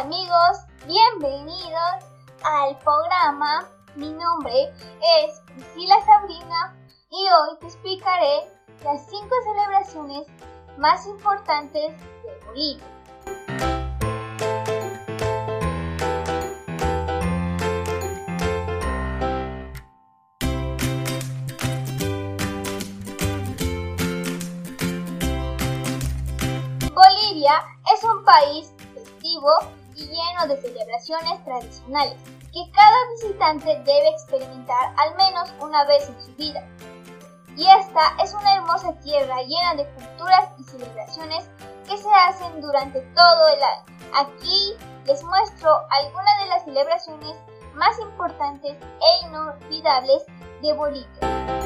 Amigos, bienvenidos al programa. Mi nombre es Priscila Sabrina y hoy te explicaré las 5 celebraciones más importantes de Bolivia. Bolivia es un país festivo y lleno de celebraciones tradicionales que cada visitante debe experimentar al menos una vez en su vida. Y esta es una hermosa tierra llena de culturas y celebraciones que se hacen durante todo el año. Aquí les muestro algunas de las celebraciones más importantes e inolvidables de Bolivia.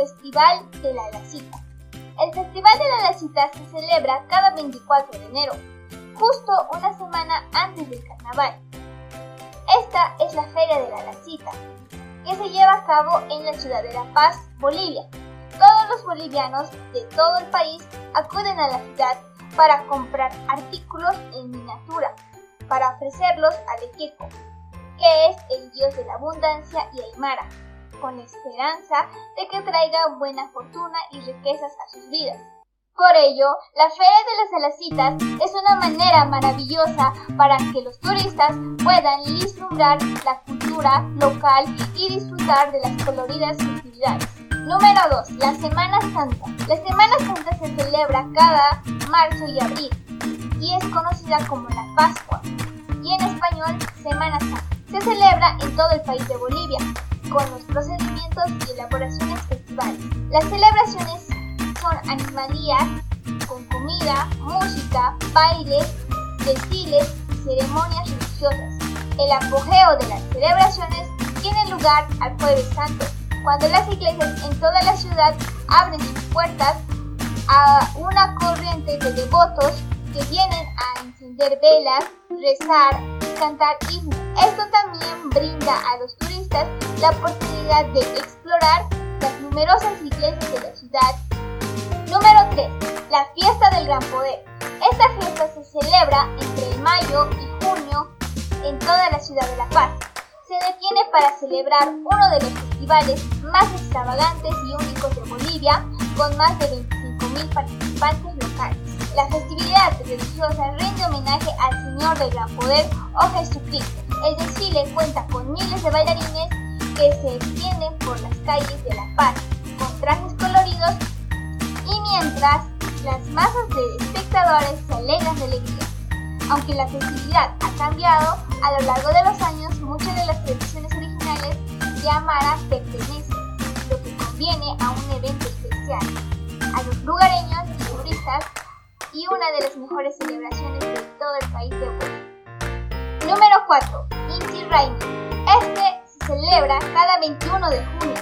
Festival de la Lacita. El Festival de la Lacita se celebra cada 24 de enero, justo una semana antes del carnaval. Esta es la Feria de la Lacita, que se lleva a cabo en la ciudad de La Paz, Bolivia. Todos los bolivianos de todo el país acuden a la ciudad para comprar artículos en miniatura, para ofrecerlos a Lequeco, que es el dios de la abundancia y Aymara con esperanza de que traiga buena fortuna y riquezas a sus vidas. Por ello, la Feria de las Alacitas es una manera maravillosa para que los turistas puedan vislumbrar la cultura local y disfrutar de las coloridas festividades. Número 2. La Semana Santa. La Semana Santa se celebra cada marzo y abril y es conocida como la Pascua y en español Semana Santa. Se celebra en todo el país de Bolivia con los procedimientos y elaboraciones festivales. Las celebraciones son animalías con comida, música, bailes, desfiles y ceremonias religiosas. El apogeo de las celebraciones tiene lugar al Jueves Santo, cuando las iglesias en toda la ciudad abren sus puertas a una corriente de devotos que vienen a encender velas, rezar y cantar himnos. Esto también brinda a los turistas la oportunidad de explorar las numerosas iglesias de la ciudad. Número 3. La fiesta del gran poder. Esta fiesta se celebra entre mayo y junio en toda la ciudad de La Paz. Se detiene para celebrar uno de los festivales más extravagantes y únicos de Bolivia, con más de 25.000 participantes locales. La festividad religiosa rinde homenaje al Señor del Gran Poder o Jesucristo. El desfile cuenta con miles de bailarines que se extienden por las calles de La Paz con trajes coloridos y mientras las masas de espectadores se alegran de alegría. Aunque la festividad ha cambiado a lo largo de los años, muchas de las tradiciones originales de Amara pertenecen, lo que conviene a un evento especial, a los lugareños y turistas y una de las mejores celebraciones de todo el país de Bolivia. Número 4. Inti Raymi. Este celebra cada 21 de junio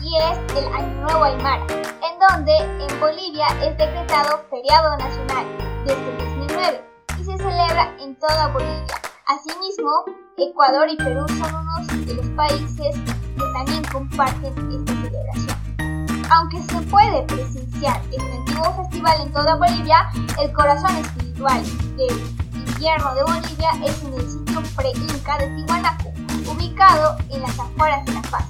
y es el Año Nuevo Aymara, en donde en Bolivia es decretado feriado nacional desde el 2009 y se celebra en toda Bolivia. Asimismo, Ecuador y Perú son unos de los países que también comparten esta celebración. Aunque se puede presenciar este antiguo festival en toda Bolivia, el corazón espiritual del invierno de Bolivia es en el sitio pre-inca de Tiwanaku, ubicado en las afueras de La Paz,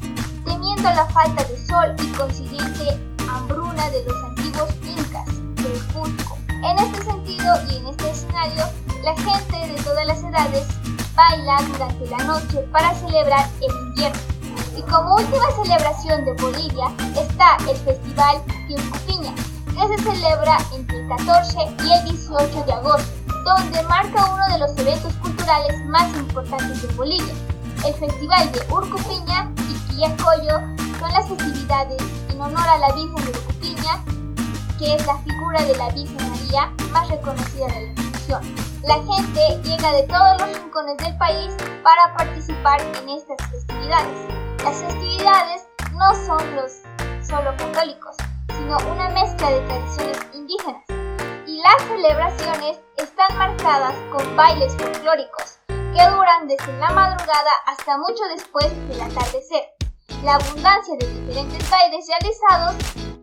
temiendo la falta de sol y consiguiente hambruna de los antiguos incas del Cusco. En este sentido y en este escenario, la gente de todas las edades baila durante la noche para celebrar el invierno. Y como última celebración de Bolivia está el Festival Tiempupiña, que se celebra entre 14 y el 18 de agosto, donde marca uno de los eventos culturales más importantes de Bolivia. El Festival de Urcupiña y Quillacoyo son las festividades en honor a la Virgen de Urcupiña, que es la figura de la Virgen María más reconocida de la institución. La gente llega de todos los rincones del país para participar en estas festividades. Las festividades no son los solo católicos, sino una mezcla de tradiciones las celebraciones están marcadas con bailes folclóricos que duran desde la madrugada hasta mucho después del atardecer. La abundancia de diferentes bailes realizados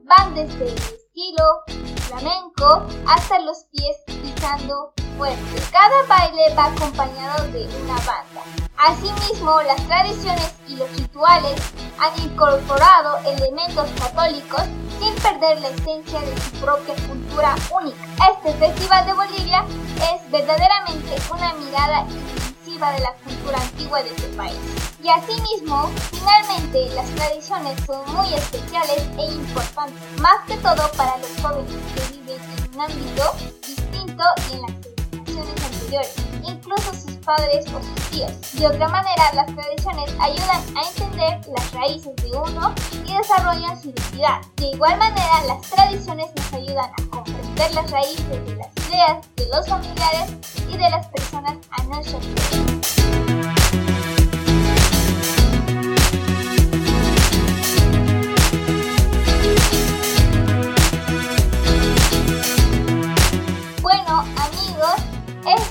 van desde el estilo flamenco hasta los pies pisando fuerte. Cada baile va acompañado de una banda. Asimismo, las tradiciones y los rituales han incorporado elementos católicos sin perder la esencia de su propia cultura única. Este Festival de Bolivia es verdaderamente una mirada intensiva de la cultura antigua de este país. Y asimismo, finalmente, las tradiciones son muy especiales e importantes, más que todo para los jóvenes que viven en un ámbito distinto y en las anteriores, incluso sus padres o sus tíos. De otra manera, las tradiciones ayudan a entender las raíces de uno y desarrollan su identidad. De igual manera, las tradiciones nos ayudan a comprender las raíces de las ideas de los familiares y de las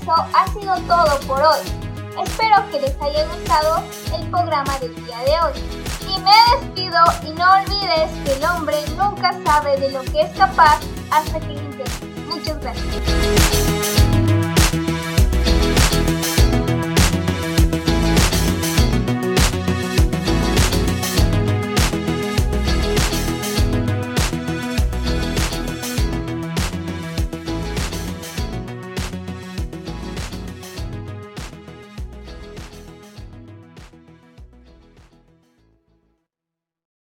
esto ha sido todo por hoy. Espero que les haya gustado el programa del día de hoy. Y me despido y no olvides que el hombre nunca sabe de lo que es capaz hasta que. Muchas gracias.